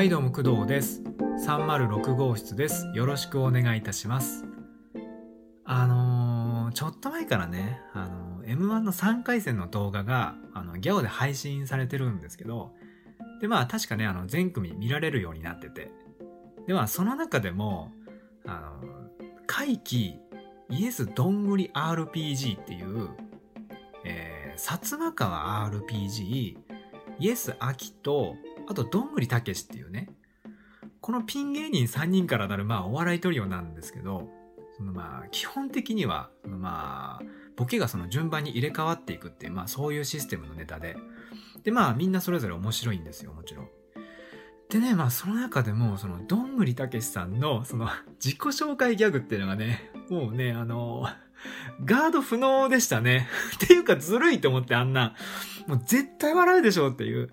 はいどうも工藤です。306号室です。よろしくお願いいたします。あのー、ちょっと前からねあのー、M1 の3回戦の動画があのギャオで配信されてるんですけどでまあ確かねあの全組見られるようになってて。でまあその中でもあの怪奇イエスどんぐり RPG っていうえー、薩摩川 RPG イエス・アキとあと、どんぐりたけしっていうね、このピン芸人3人からなる、まあ、お笑いトリオなんですけど、そのまあ、基本的には、まあ、ボケがその順番に入れ替わっていくっていう、まあ、そういうシステムのネタで、で、まあ、みんなそれぞれ面白いんですよ、もちろん。でね、まあ、その中でも、その、どんぐりたけしさんの、その、自己紹介ギャグっていうのがね、もうね、あの、ガード不能でしたね。っていうか、ずるいと思って、あんな。もう絶対笑うでしょっていう。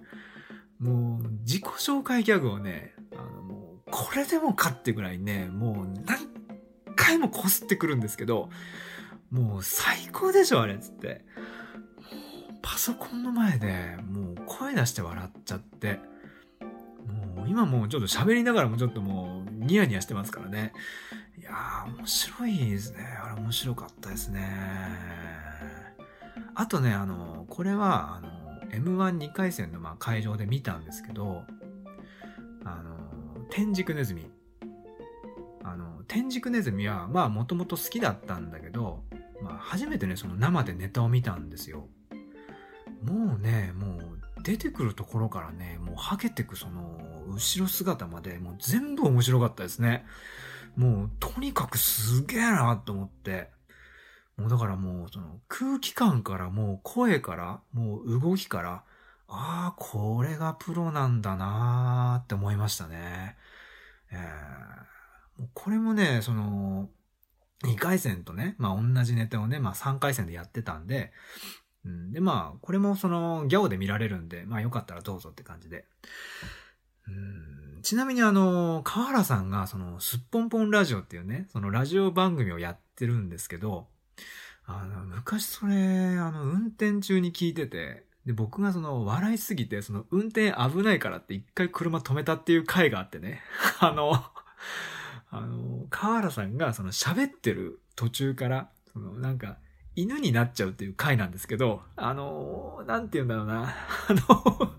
もう、自己紹介ギャグをね、あの、もう、これでもかってぐらいね、もう何回もこすってくるんですけど、もう最高でしょ、あれっ、つって。パソコンの前でもう声出して笑っちゃって、もう今もうちょっと喋りながらもちょっともうニヤニヤしてますからね。いやー、面白いですね。あれ面白かったですね。あとね、あの、これは、あの、M12 回戦のまあ会場で見たんですけど、あの、天竺ネズミ。あの、天竺ネズミは、まあもともと好きだったんだけど、まあ初めてね、その生でネタを見たんですよ。もうね、もう出てくるところからね、もうはけてくその後ろ姿まで、もう全部面白かったですね。もうとにかくすげえなと思って。もうだからもうその空気感からもう声からもう動きからああ、これがプロなんだなーって思いましたね。えー、もうこれもね、その、2回戦とね、まあ同じネタをね、まあ3回戦でやってたんで、うん、でまあ、これもそのギャオで見られるんで、まあよかったらどうぞって感じで。うん、ちなみにあの、河原さんがその、すっぽんぽんラジオっていうね、そのラジオ番組をやってるんですけど、あの、昔それ、あの、運転中に聞いてて、で、僕がその、笑いすぎて、その、運転危ないからって一回車止めたっていう回があってね。あの、あの、河原さんがその喋ってる途中から、その、なんか、犬になっちゃうっていう回なんですけど、あの、なんて言うんだろうな。あの、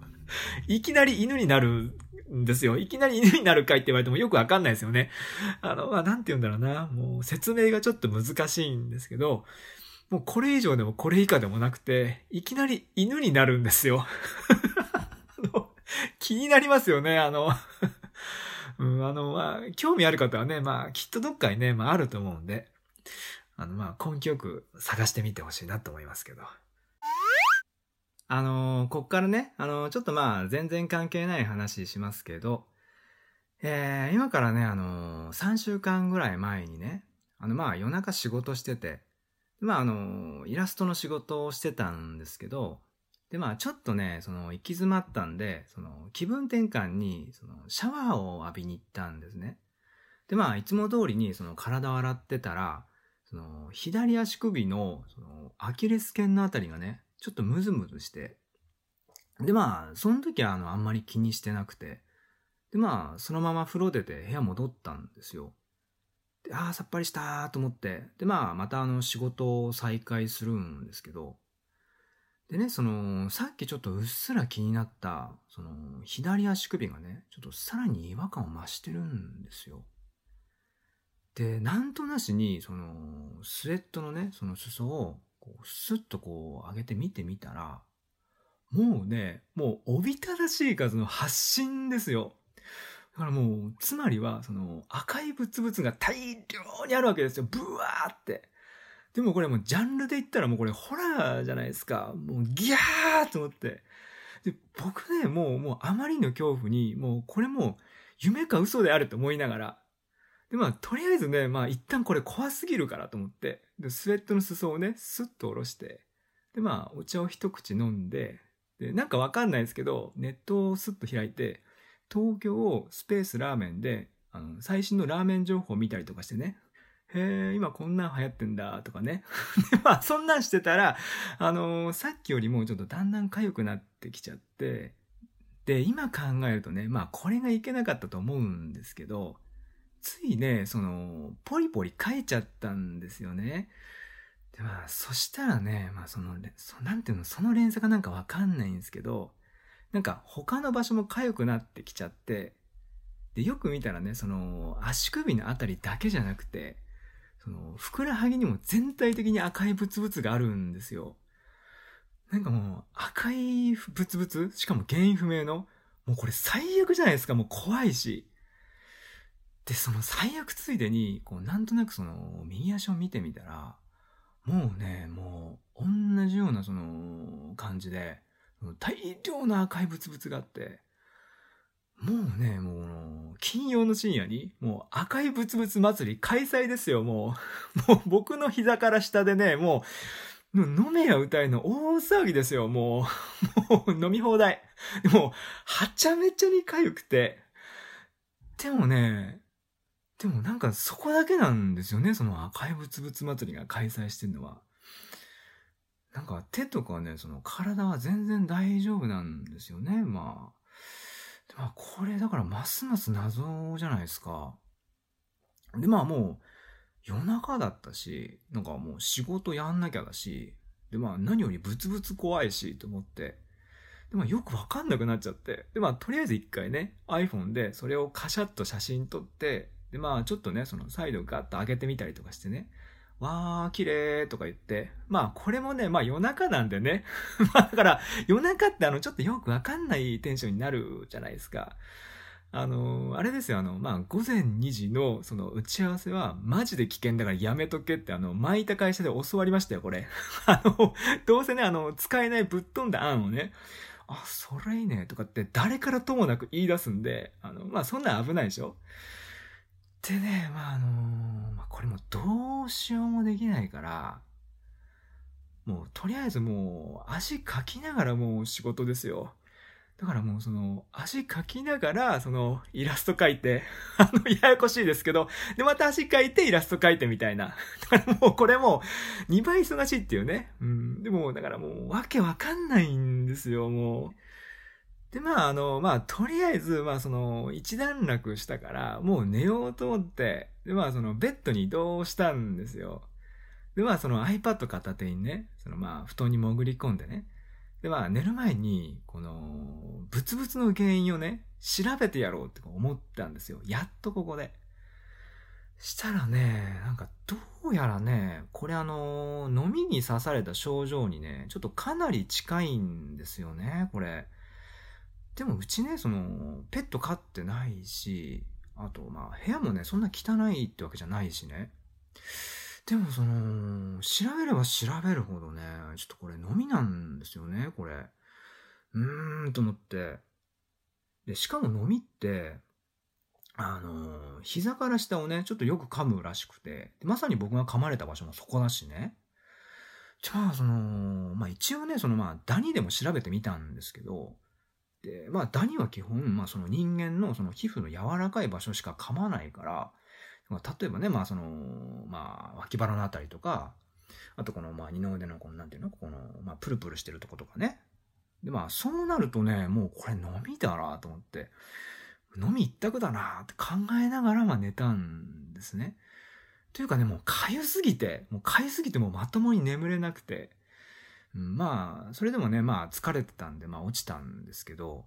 いきなり犬になるんですよ。いきなり犬になる回って言われてもよくわかんないですよね。あの、まあ、なんて言うんだろうな。もう説明がちょっと難しいんですけど、もうこれ以上でもこれ以下でもなくて、いきなり犬になるんですよ。気になりますよね、あの うん、あの、まあ、興味ある方はね、まあ、きっとどっかにね、まあ、あると思うんで、あの、まあ、根気よく探してみてほしいなと思いますけど。あのー、こっからね、あの、ちょっとまあ、全然関係ない話しますけど、えー、今からね、あのー、3週間ぐらい前にね、あの、まあ、夜中仕事してて、まあ、あの、イラストの仕事をしてたんですけど、で、まあ、ちょっとね、その、行き詰まったんで、その、気分転換に、その、シャワーを浴びに行ったんですね。で、まあ、いつも通りに、その、体を洗ってたら、その、左足首の、その、アキレス腱のあたりがね、ちょっとムズムズして、で、まあ、その時は、あの、あんまり気にしてなくて、で、まあ、そのまま風呂出て部屋戻ったんですよ。ああ、さっぱりしたと思って、で、まあ、またあの、仕事を再開するんですけど、でね、その、さっきちょっとうっすら気になった、その、左足首がね、ちょっとさらに違和感を増してるんですよ。で、なんとなしに、その、スウェットのね、その裾を、こう、スッとこう、上げて見てみたら、もうね、もう、おびただしい数の発信ですよ。だからもう、つまりは、その、赤いブツブツが大量にあるわけですよ。ブワーって。でもこれもう、ジャンルで言ったらもうこれホラーじゃないですか。もう、ギャーと思って。で、僕ね、もう、もう、あまりの恐怖に、もう、これもう、夢か嘘であると思いながら。で、まあ、とりあえずね、まあ、一旦これ怖すぎるからと思って、で、スウェットの裾をね、スッと下ろして、で、まあ、お茶を一口飲んで、で、なんかわかんないですけど、ネットをスッと開いて、東京スペースラーメンで、あの、最新のラーメン情報を見たりとかしてね。へえ、今こんなん流行ってんだ、とかね。まあ、そんなんしてたら、あのー、さっきよりもちょっとだんだん痒くなってきちゃって、で、今考えるとね、まあこれがいけなかったと思うんですけど、ついね、その、ポリポリ書いちゃったんですよね。で、まあ、そしたらね、まあその、そなんていうの、その連鎖がなんかわかんないんですけど、なんか他の場所も痒くなってきちゃって、で、よく見たらね、その、足首のあたりだけじゃなくて、その、ふくらはぎにも全体的に赤いブツブツがあるんですよ。なんかもう、赤いブツブツ？しかも原因不明の？もうこれ最悪じゃないですか？もう怖いし。で、その最悪ついでに、こう、なんとなくその、右足を見てみたら、もうね、もう、同じようなその、感じで、大量の赤いブツブツがあって、もうね、もう、金曜の深夜に、もう赤いブツブツ祭り開催ですよ、もう。もう僕の膝から下でね、もう、飲めや歌いの大騒ぎですよ、もう。もう飲み放題。でも、はちゃめちゃに痒くて。でもね、でもなんかそこだけなんですよね、その赤いブツブツ祭りが開催してるのは。なんか手とかね、その体は全然大丈夫なんですよね、まあ。まあ、これだからますます謎じゃないですか。で、まあもう、夜中だったし、なんかもう仕事やんなきゃだし、で、まあ何よりブツブツ怖いし、と思って、で、まあよくわかんなくなっちゃって、で、まあとりあえず一回ね、iPhone でそれをカシャッと写真撮って、で、まあちょっとね、そのサイドガッと上げてみたりとかしてね、わー、綺麗とか言って。まあ、これもね、まあ夜中なんでね。まあだから、夜中ってあの、ちょっとよくわかんないテンションになるじゃないですか。あの、あれですよ、あの、まあ、午前2時の、その、打ち合わせは、マジで危険だからやめとけって、あの、巻いた会社で教わりましたよ、これ。あの、どうせね、あの、使えないぶっ飛んだ案をね、あ、それいいね、とかって誰からともなく言い出すんで、あの、まあ、そんなん危ないでしょでね、まあ、あのまあ、これもどうしようもできないから、もう、とりあえずもう、足かきながらもう仕事ですよ。だからもうその、足かきながら、その、イラスト描いて、あの、ややこしいですけど、で、また足描いてイラスト描いてみたいな。だからもうこれもう、2倍忙しいっていうね。うん。でも、だからもう、わけわかんないんですよ、もう。で、まあ、あの、まあ、とりあえず、まあ、その、一段落したから、もう寝ようと思って、で、まあ、その、ベッドに移動したんですよ。で、まあ、その iPad 片手にね、その、まあ、布団に潜り込んでね。で、まあ、寝る前に、この、ブツブツの原因をね、調べてやろうって思ったんですよ。やっとここで。したらね、なんか、どうやらね、これあの、飲みに刺された症状にね、ちょっとかなり近いんですよね、これ。でもうちね、その、ペット飼ってないし、あと、まあ、部屋もね、そんな汚いってわけじゃないしね。でも、その、調べれば調べるほどね、ちょっとこれ飲みなんですよね、これ。うーん、と思って。で、しかも飲みって、あの、膝から下をね、ちょっとよく噛むらしくて、まさに僕が噛まれた場所もそこだしね。じゃあ、その、まあ一応ね、そのまあ、ダニでも調べてみたんですけど、まあ、ダニは基本、まあ、その人間のその皮膚の柔らかい場所しか噛まないから、まあ、例えばね、まあ、その、まあ、脇腹のあたりとか、あとこの、まあ、二の腕の、この、なんていうの、この、まあ、プルプルしてるとことかね。で、まあ、そうなるとね、もうこれ飲みだなと思って、飲み一択だなって考えながら、まあ、寝たんですね。というかね、もう、かゆすぎて、もう、かゆすぎてもまともに眠れなくて、まあ、それでもね、まあ疲れてたんで、まあ落ちたんですけど、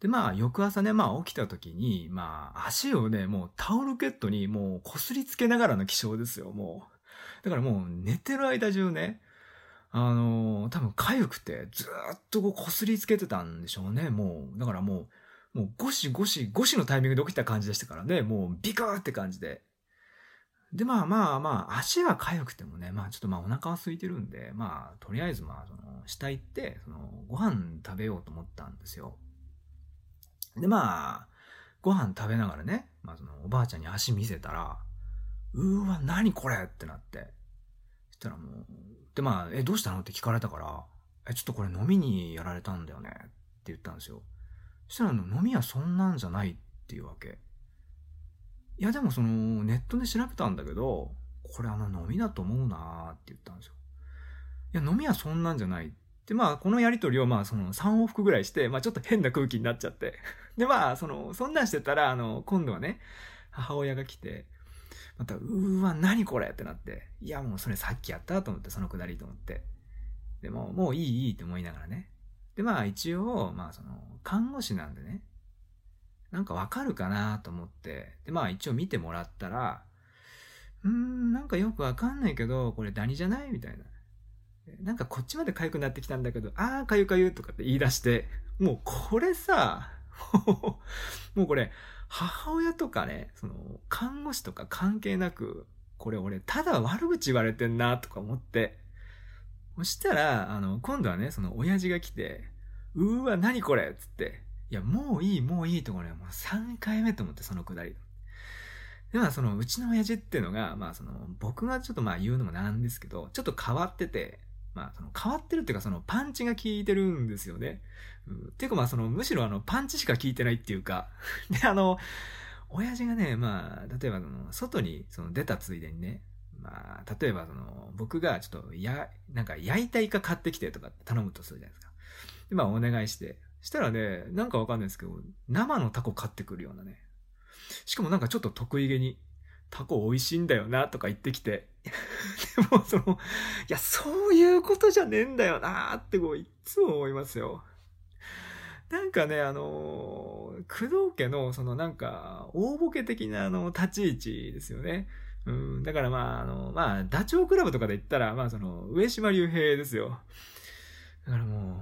で、まあ、翌朝ね、まあ起きた時に、まあ、足をね、もうタオルケットにもう擦りつけながらの起床ですよ、もう。だからもう寝てる間中ね、あのー、多分痒くて、ずっとこう擦りつけてたんでしょうね、もう。だからもう、もうゴシゴシ、ゴシのタイミングで起きた感じでしたからね、もうビクーって感じで。で、まあまあまあ、足は痒くてもね、まあちょっとまあお腹は空いてるんで、まあとりあえずまあその、下行って、その、ご飯食べようと思ったんですよ。で、まあ、ご飯食べながらね、まあその、おばあちゃんに足見せたら、うーわ、何これ？ってなって。そしたらもう、でまあ、え、どうしたの？って聞かれたから、え、ちょっとこれ飲みにやられたんだよねって言ったんですよ。そしたら飲みはそんなんじゃないっていうわけ。いやでもそのネットで調べたんだけど、これあの飲みだと思うなーって言ったんですよ。いや飲みはそんなんじゃないってで、まあ、このやりとりを、まあ、その3往復ぐらいして、まあ、ちょっと変な空気になっちゃって。で、まあ、その、そんなんしてたら、あの、今度はね、母親が来て、また、うーわ、何これってなって、いや、もうそれさっきやったと思って、そのくだりと思って。でも、もういい、いいって思いながらね。で、まあ、一応、まあ、その、看護師なんでね、なんかわかるかなと思って、で、まあ、一応見てもらったら、うーん、なんかよくわかんないけど、これダニじゃないみたいな。なんかこっちまで痒くなってきたんだけど、あー、かゆかゆとかって言い出して、もうこれさ、もうこれ、母親とかね、その、看護師とか関係なく、これ俺、ただ悪口言われてんな、とか思って。そしたら、あの、今度はね、その、親父が来て、うーわ、何これつって、いや、もういい、もういいところね、もう3回目と思って、そのくだり。で、まあ、その、うちの親父っていうのが、まあ、その、僕がちょっとまあ言うのもなんですけど、ちょっと変わってて、まあ、その変わってるっていうか、そのパンチが効いてるんですよね。うん、っていうか、まあ、その、むしろあの、パンチしか効いてないっていうか、で、あの、親父がね、まあ、例えば、その、外に、その、出たついでにね、まあ、例えば、その、僕がちょっと、や、なんか、焼いたイカ買ってきてとか頼むとするじゃないですか。で、まあ、お願いして。したらね、なんかわかんないですけど、生のタコ買ってくるようなね。しかもなんかちょっと得意げに、タコ美味しいんだよな、とか言ってきて。でも、その、いや、そういうことじゃねえんだよな、ってこう、いつも思いますよ。なんかね、あの、工藤家の、そのなんか、大ボケ的なあの、立ち位置ですよね。うん、だからまあ、あの、まあ、ダチョウ倶楽部とかで言ったら、まあその、上島竜兵ですよ。だからも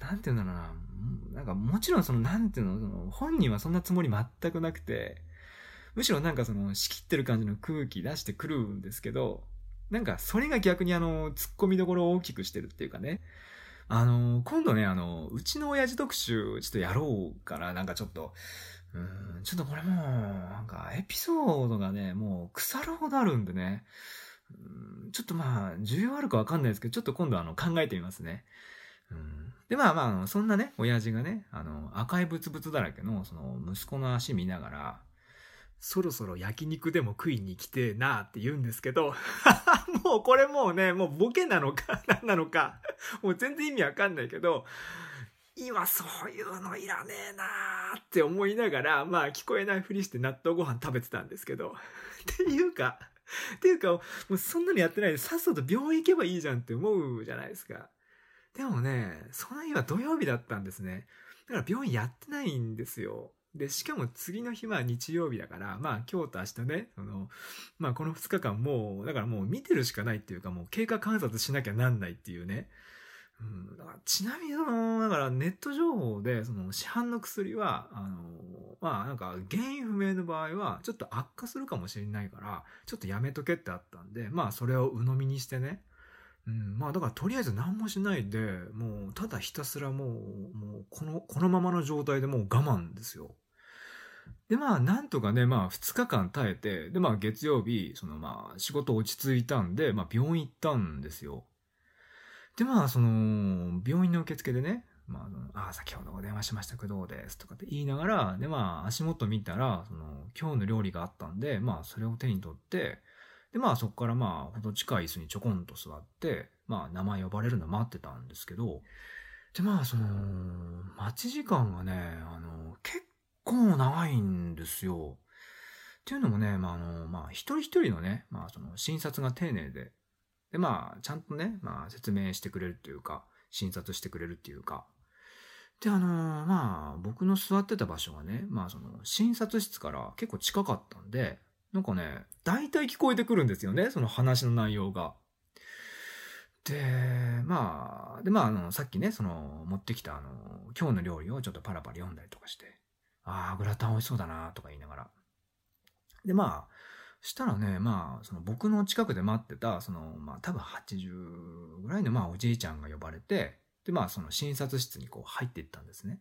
う、なんて言うんだろうな。なんかもちろんその、なんていうの、その、本人はそんなつもり全くなくて、むしろなんかその仕切ってる感じの空気出してくるんですけど、なんかそれが逆にあの、突っ込みどころを大きくしてるっていうかね。あの、今度ね、あの、うちの親父特集ちょっとやろうから、なんかちょっと、うん、ちょっとこれもう、なんかエピソードがね、もう腐るほどあるんでね。うん、ちょっとまあ、重要あるかわかんないですけど、ちょっと今度あの、考えてみますね。うん、で、まあまあ、そんなね、親父がね、あの、赤いブツブツだらけの、その、息子の足見ながら、そろそろ焼肉でも食いに来てなって言うんですけど、もうこれもうね、もうボケなのか 何なのか、もう全然意味わかんないけど、今そういうのいらねえなーって思いながら、まあ聞こえないふりして納豆ご飯食べてたんですけど、っていうか、っていうか、もうそんなのやってないでさっさと病院行けばいいじゃんって思うじゃないですか。でもね、その日は土曜日だったんですね。だから病院やってないんですよ。で、しかも次の日は日曜日だから、まあ今日と明日ね、その、まあこの2日間もう、だからもう見てるしかないっていうかもう経過観察しなきゃなんないっていうね。うん、だからちなみにその、だからネット情報で、その市販の薬は、あの、まあなんか原因不明の場合はちょっと悪化するかもしれないから、ちょっとやめとけってあったんで、まあそれを鵜呑みにしてね、うん、まあだからとりあえず何もしないで、もうただひたすらもう、もうこの、このままの状態でもう我慢ですよ。で、まあ、なんとかね、まあ、2日間耐えて、で、まあ、月曜日、その、まあ、仕事落ち着いたんで、まあ、病院行ったんですよ。で、まあ、その、病院の受付でね、まあ、あ、先ほどお電話しましたけど、ですとかって言いながら、で、まあ、足元見たら、その、今日の料理があったんで、まあ、それを手に取って、で、まあ、そこからまあ、ほど近い椅子にちょこんと座って、まあ、名前呼ばれるの待ってたんですけど、で、まあ、その、待ち時間がね、あの、結構長いんですよ。っていうのもね、まあ、あの、まあ、一人一人のね、まあ、その、診察が丁寧で、で、まあ、ちゃんとね、まあ、説明してくれるっていうか、診察してくれるっていうか、で、あのまあ、僕の座ってた場所がね、まあ、その、診察室から結構近かったんで、なんかね、大体聞こえてくるんですよね、その話の内容が。で、まあ、で、まあ、あの、さっきね、その、持ってきた、あの、今日の料理をちょっとパラパラ読んだりとかして、ああ、グラタン美味しそうだなとか言いながら。で、まあ、したらね、まあ、その僕の近くで待ってた、その、まあ多分80ぐらいの、まあおじいちゃんが呼ばれて、で、まあその診察室にこう入っていったんですね。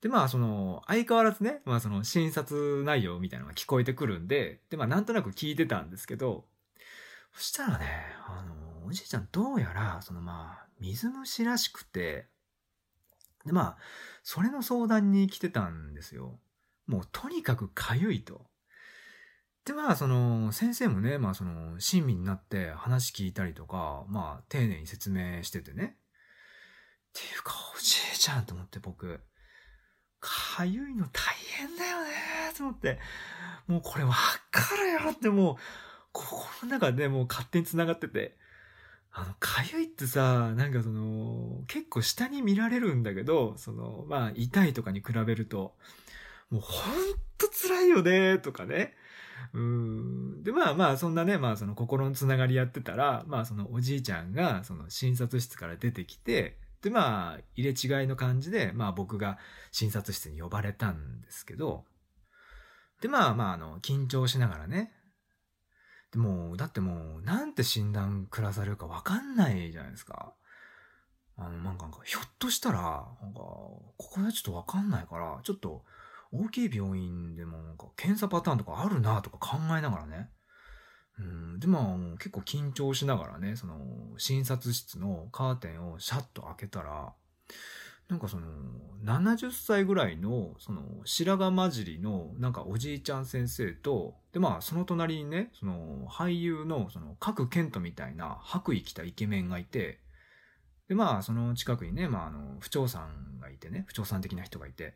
で、まあその、相変わらずね、まあその診察内容みたいなのが聞こえてくるんで、で、まあなんとなく聞いてたんですけど、そしたらね、あの、おじいちゃんどうやら、そのまあ、水虫らしくて、で、まあ、それの相談に来てたんですよ。もうとにかく痒いと。で、まあ、その、先生もね、まあ、その、親身になって話聞いたりとか、まあ、丁寧に説明しててね。っていうか、おじいちゃんと思って僕、かゆいの大変だよねと思って、もうこれわかるよってもう、心の中でもう勝手に繋がってて、あの、かゆいってさ、なんかその、結構下に見られるんだけど、その、まあ、痛いとかに比べると、もうほんと辛いよね、とかね。うん。で、まあまあ、そんなね、まあその心のつながりやってたら、まあそのおじいちゃんが、その診察室から出てきて、で、まあ、入れ違いの感じで、まあ僕が診察室に呼ばれたんですけど、で、まあまあ、あの、緊張しながらね、でも、だってもう、なんて診断下されるかわかんないじゃないですか。あの、なんか、ひょっとしたら、なんか、ここでちょっとわかんないから、ちょっと、大きい病院でも、なんか、検査パターンとかあるなとか考えながらね。うん、で、まあ、結構緊張しながらね、その、診察室のカーテンをシャッと開けたら、なんかその、70歳ぐらいの、その、白髪混じりの、なんかおじいちゃん先生と、で、まあ、その隣にね、その、俳優の、その、各ケントみたいな白衣着たイケメンがいて、で、まあ、その近くにね、まあ、あの、不調さんがいてね、不調さん的な人がいて、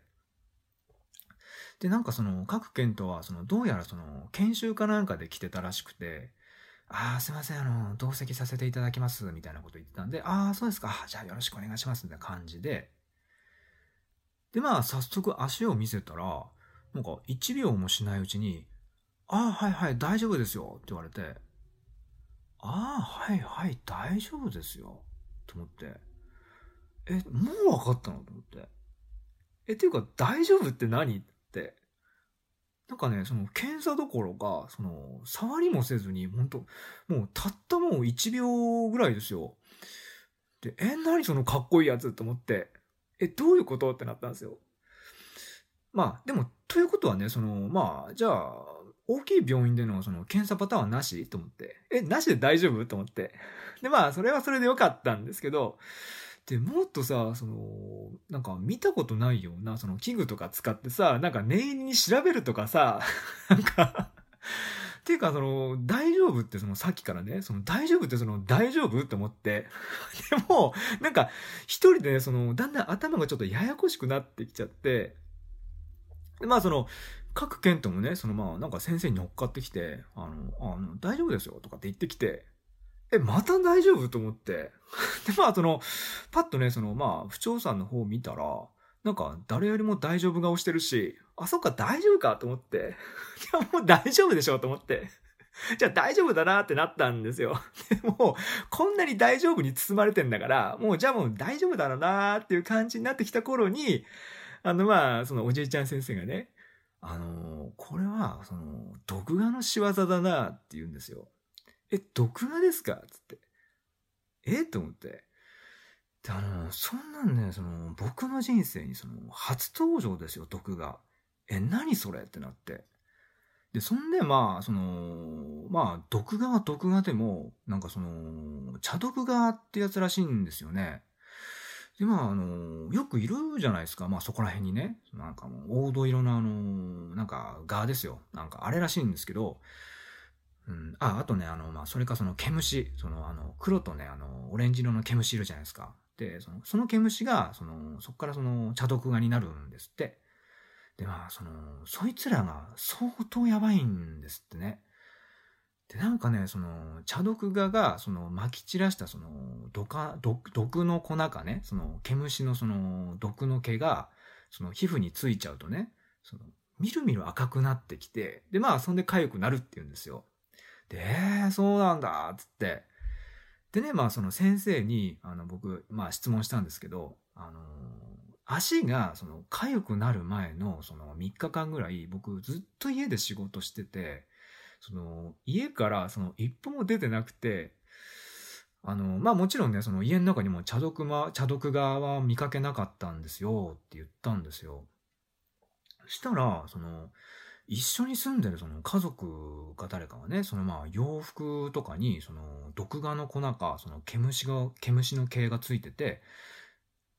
で、なんかその、各ケントは、その、どうやらその、研修かなんかで来てたらしくて、ああ、すいません、あの、同席させていただきます、みたいなこと言ってたんで、ああ、そうですか、じゃあよろしくお願いします、みたいな感じで、で、まあ、早速足を見せたら、なんか1秒もしないうちに、ああ、はいはい、大丈夫ですよって言われて、ああ、はいはい、大丈夫ですよ。と思って、え、もう分かったの？と思って。え、っていうか、大丈夫って何？なんかね、その、検査どころか、その、触りもせずに、本当もう、たったもう1秒ぐらいですよ。で、え、何そのかっこいいやつって思って。え、どういうこと？ってなったんですよ。まあ、でも、ということはね、その、まあ、じゃあ、大きい病院でのその検査パターンはなし？と思って。え、なしで大丈夫？と思って。で、まあ、それはそれでよかったんですけど、で、もっとさ、その、なんか見たことないような、その器具とか使ってさ、なんか念入りに調べるとかさ、なんかっていうか、その、大丈夫ってそのさっきからね、その大丈夫ってその大丈夫って思って。でも、なんか一人でね、その、だんだん頭がちょっとややこしくなってきちゃって、でまあその、各県ともね、そのまあなんか先生に乗っかってきて、あの、あの、大丈夫ですよとかって言ってきて、え、また大丈夫？と思って。で、まあその、パッとね、そのまあ、不調さんの方を見たら、なんか誰よりも大丈夫顔してるし、あ、そっか大丈夫かと思って、いやもう大丈夫でしょと思って、じゃあ大丈夫だなってなったんですよ。でもこんなに大丈夫に包まれてんだから、もうじゃあもう大丈夫だろうなっていう感じになってきた頃に、あのまあ、そのおじいちゃん先生がね、あのこれは、その、毒画の仕業だなって言うんですよ。え、毒画ですか？つって。え？と思って。で、あの、そんなんね、その、僕の人生にその、初登場ですよ、毒が。え、何それ？ってなって。で、そんで、まあ、その、まあ、毒画は毒画でも、なんかその、茶毒画ってやつらしいんですよね。で、まあ、あの、よくいるじゃないですか。まあ、そこら辺にね。なんかもう、黄土色のあの、なんか、画ですよ。なんか、あれらしいんですけど、うん、あ、あとね、あの、まあ、それかその毛虫、その、あの、黒とね、あの、オレンジ色の毛虫いるじゃないですか。で、その、その毛虫が、その、そこからその、茶毒画になるんですって。で、まあ、その、そいつらが相当やばいんですってね。で、なんかね、その、茶毒画が、その、撒き散らした、その、毒、毒の粉かね、その、毛虫のその、毒の毛が、その、皮膚についちゃうとね、その、みるみる赤くなってきて、で、まあ、そんで痒くなるって言うんですよ。で、えー、そうなんだっ、つって。でね、まあその先生に、あの僕、まあ質問したんですけど、あのー、足がその痒くなる前のその3日間ぐらい僕ずっと家で仕事してて、その家からその一歩も出てなくて、あの、まあもちろんね、その家の中にも茶毒ま、茶毒画は見かけなかったんですよって言ったんですよ。したら、その、一緒に住んでるその家族か誰かがね、そのまあ洋服とかにその毒画の粉か、その毛虫が、毛虫の毛がついてて、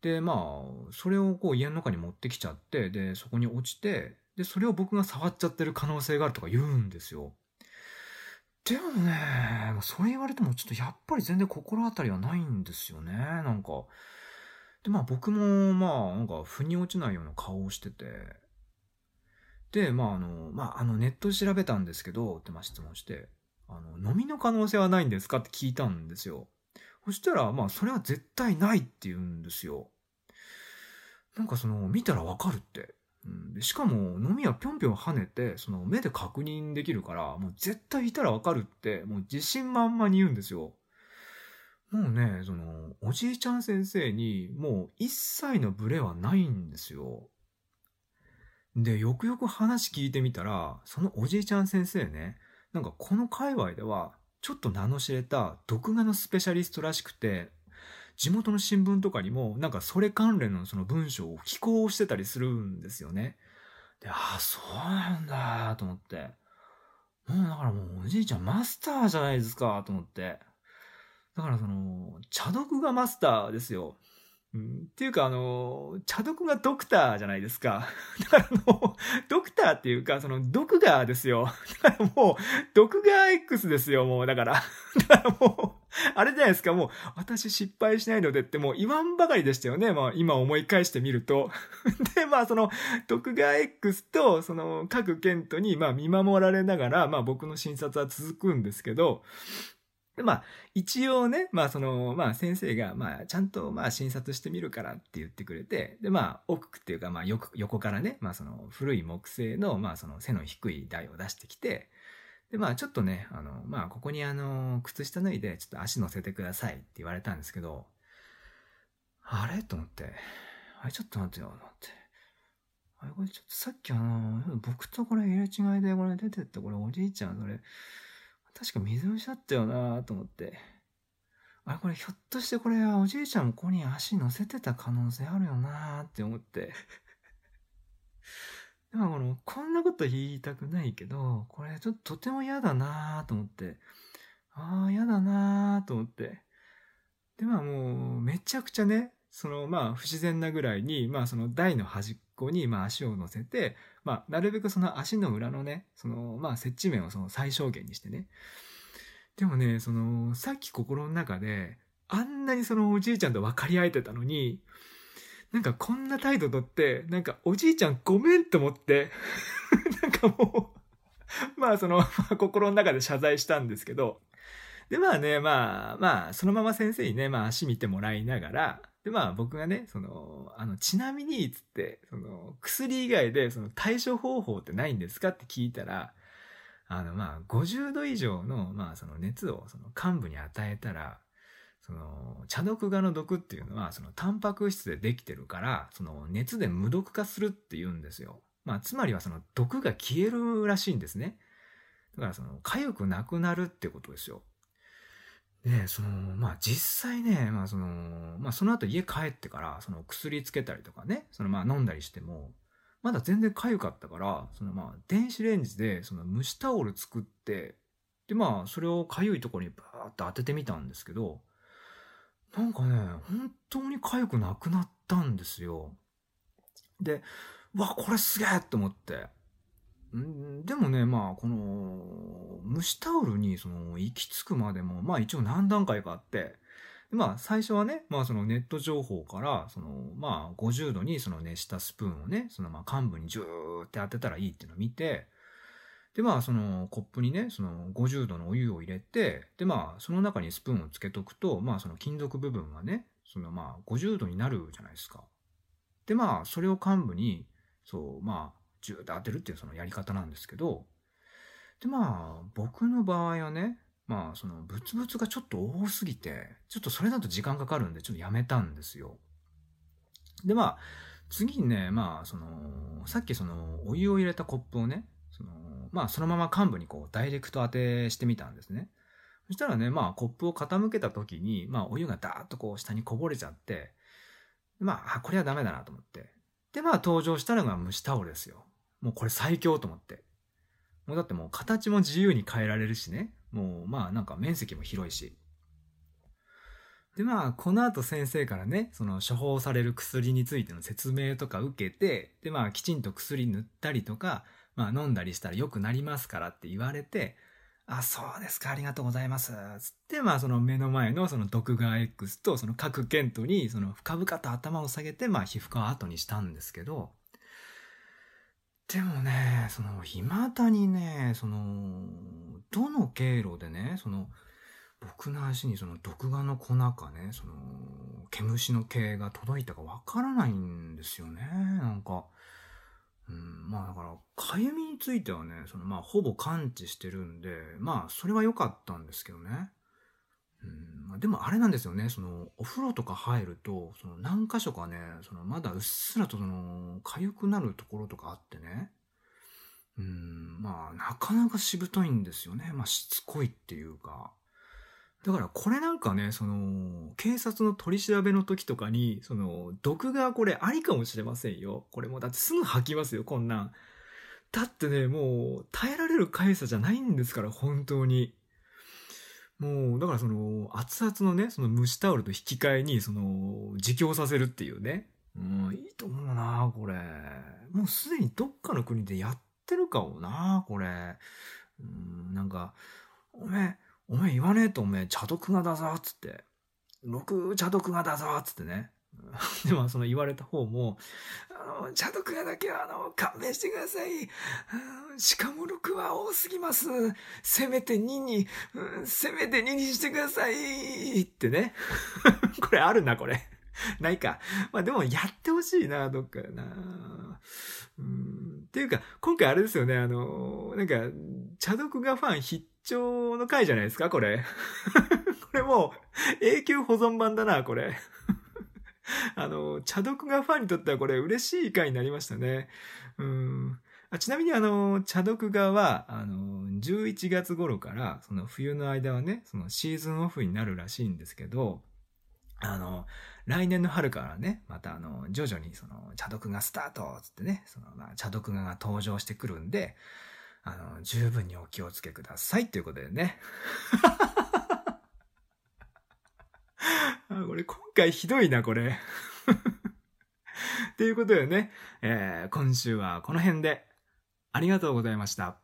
で、まあ、それをこう家の中に持ってきちゃって、で、そこに落ちて、で、それを僕が触っちゃってる可能性があるとか言うんですよ。でもね、それ言われてもちょっとやっぱり全然心当たりはないんですよね、なんか。で、まあ僕も、まあなんか腑に落ちないような顔をしてて、で、まああの、まああのネット調べたんですけど、ってま質問して、あの、飲みの可能性はないんですかって聞いたんですよ。そしたら、まあそれは絶対ないって言うんですよ。なんかその、見たらわかるって。うん、しかも、飲みはぴょんぴょん跳ねて、その目で確認できるから、もう絶対いたらわかるって、もう自信満々に言うんですよ。もうね、その、おじいちゃん先生に、もう一切のブレはないんですよ。で、よくよく話聞いてみたら、そのおじいちゃん先生ね、なんかこの界隈では、ちょっと名の知れた毒画のスペシャリストらしくて、地元の新聞とかにも、なんかそれ関連のその文章を寄稿してたりするんですよね。で、ああ、そうなんだ、と思って。もうだからもうおじいちゃんマスターじゃないですか、と思って。だからその、茶毒がマスターですよ。うん、っていうか、あの、茶毒がドクターじゃないですか。だからあの、ドクターっていうか、その、毒がですよ。だからもう、毒が X ですよ、もう、だから。だからもう、あれじゃないですか、もう、私失敗しないのでってもう言わんばかりでしたよね。まあ、今思い返してみると。で、まあ、その、徳川 X と、その、各県都に、まあ、見守られながら、まあ、僕の診察は続くんですけど、で、まあ、一応ね、まあ、その、まあ、先生が、まあ、ちゃんと、まあ、診察してみるからって言ってくれて、で、まあ、奥っていうか、まあ、横からね、まあ、その、古い木製の、まあ、その、背の低い台を出してきて、で、まあ、ちょっとね、あの、まあ、ここにあの、靴下脱いで、ちょっと足乗せてくださいって言われたんですけど、あれ？と思って、あれ、ちょっと待ってよ、と思って。あれ、これ？ちょっとさっきあの、僕とこれ入れ違いでこれ出てって、これおじいちゃん、それ、確か水虫だったよなと思って。あれこれひょっとしてこれはおじいちゃんここに足乗せてた可能性あるよなって思って。でもこの、こんなこと言いたくないけど、これちょっととても嫌だなと思って。ああ、嫌だなと思って。で、まあもう、めちゃくちゃね、そのまあ不自然なぐらいに、まあその台の端っこにまあ足を乗せて、まあ、なるべくその足の裏のね、その、まあ、接地面をその最小限にしてね。でもね、その、さっき心の中で、あんなにそのおじいちゃんと分かり合えてたのに、なんかこんな態度とって、なんかおじいちゃんごめんと思って、なんかもうまあその、心の中で謝罪したんですけど、でまあね、まあまあ、そのまま先生にね、まあ足見てもらいながら、で、まあ僕がね、その、あの、ちなみに、つって、その、薬以外で、その対処方法ってないんですかって聞いたら、あの、まあ、50度以上の、まあ、その熱を、その、幹部に与えたら、その、茶毒画の毒っていうのは、その、タンパク質でできてるから、その、熱で無毒化するって言うんですよ。まあ、つまりはその、毒が消えるらしいんですね。だから、その、痒くなくなるってことですよ。で、その、まあ実際ね、まあその、まあその後家帰ってから、その薬つけたりとかね、そのまあ飲んだりしても、まだ全然痒かったから、そのまあ電子レンジでその蒸しタオル作って、でまあそれを痒いところにバーッと当ててみたんですけど、なんかね、本当に痒くなくなったんですよ。で、わ、これすげえと思って。でもね、まあ、この、蒸しタオルに、その、行き着くまでも、まあ一応何段階かあって、まあ最初はね、まあそのネット情報から、その、まあ50度にその熱したスプーンをね、そのまあ幹部にジューって当てたらいいっていうのを見て、でまあそのコップにね、その50度のお湯を入れて、でまあその中にスプーンをつけとくと、まあその金属部分がね、そのまあ50度になるじゃないですか。でまあそれを幹部に、そう、まあジューって当てるっていうそのやり方なんですけど、で、まあ、僕の場合はね、まあ、その、ブツブツがちょっと多すぎて、ちょっとそれだと時間かかるんで、ちょっとやめたんですよ。で、まあ、次にね、まあ、その、さっきその、お湯を入れたコップをね、その、まあ、そのまま幹部にこう、ダイレクト当てしてみたんですね。そしたらね、まあ、コップを傾けた時に、まあ、お湯がダーッとこう、下にこぼれちゃって、まあ、あ、これはダメだなと思って。で、まあ、登場したのが蒸しタオルですよ。もうこれ最強と思って。もうだってもう形も自由に変えられるしね。もうまあなんか面積も広いし。でまあこの後先生からね、その処方される薬についての説明とか受けて、でまあきちんと薬塗ったりとか、まあ飲んだりしたら良くなりますからって言われて、あ、そうですか、ありがとうございます。つって、まあその目の前のその毒画 X とその各ケントにその深々と頭を下げて、まあ皮膚科を後にしたんですけど、でもね、その、未だにね、その、どの経路でね、その、僕の足にその毒画の粉かね、その、毛虫の毛が届いたかわからないんですよね、なんか。うん、まあだから、かゆみについてはね、そのまあほぼ感知してるんで、まあそれは良かったんですけどね。うん、でもあれなんですよね、そのお風呂とか入ると、その何箇所かね、そのまだうっすらとその痒くなるところとかあってね。うん、まあなかなかしぶといんですよね。まあしつこいっていうか。だからこれなんかね、その、警察の取り調べの時とかに、その、毒がこれありかもしれませんよ。これもだってすぐ吐きますよ、こんなん。だってね、もう、耐えられるかゆさじゃないんですから、本当に。もう、だからその、熱々のね、その蒸しタオルと引き換えに、その、自供させるっていうね。うん、いいと思うなこれ。もうすでにどっかの国でやってるかもなこれ。うん、なんか、おめえ、おめえ言わねえとおめえ茶毒がだぞ、つって。六、茶毒がだぞ、つってね。でも、その言われた方も、あの、茶毒画だけは、あの、勘弁してください。しかも6は多すぎます。せめて2に、せめて2にしてください。ってね。これあるな、これ。ないか。まあでもやってほしいな、どっかな。うん。っていうか、今回あれですよね、あの、なんか、茶毒画ファン必聴の回じゃないですか、これ。これもう、永久保存版だな、これ。あの、茶読がファンにとってはこれ嬉しい回になりましたね。うんあちなみにあの、茶読画は、あの、11月頃から、その冬の間はね、そのシーズンオフになるらしいんですけど、あの、来年の春からね、またあの、徐々にその、茶読画スタートつってね、その、まあ、茶読画が登場してくるんで、あの、十分にお気をつけくださいということでね。あこれ今回ひどいな、これ。ていうことでね、えー、今週はこの辺でありがとうございました。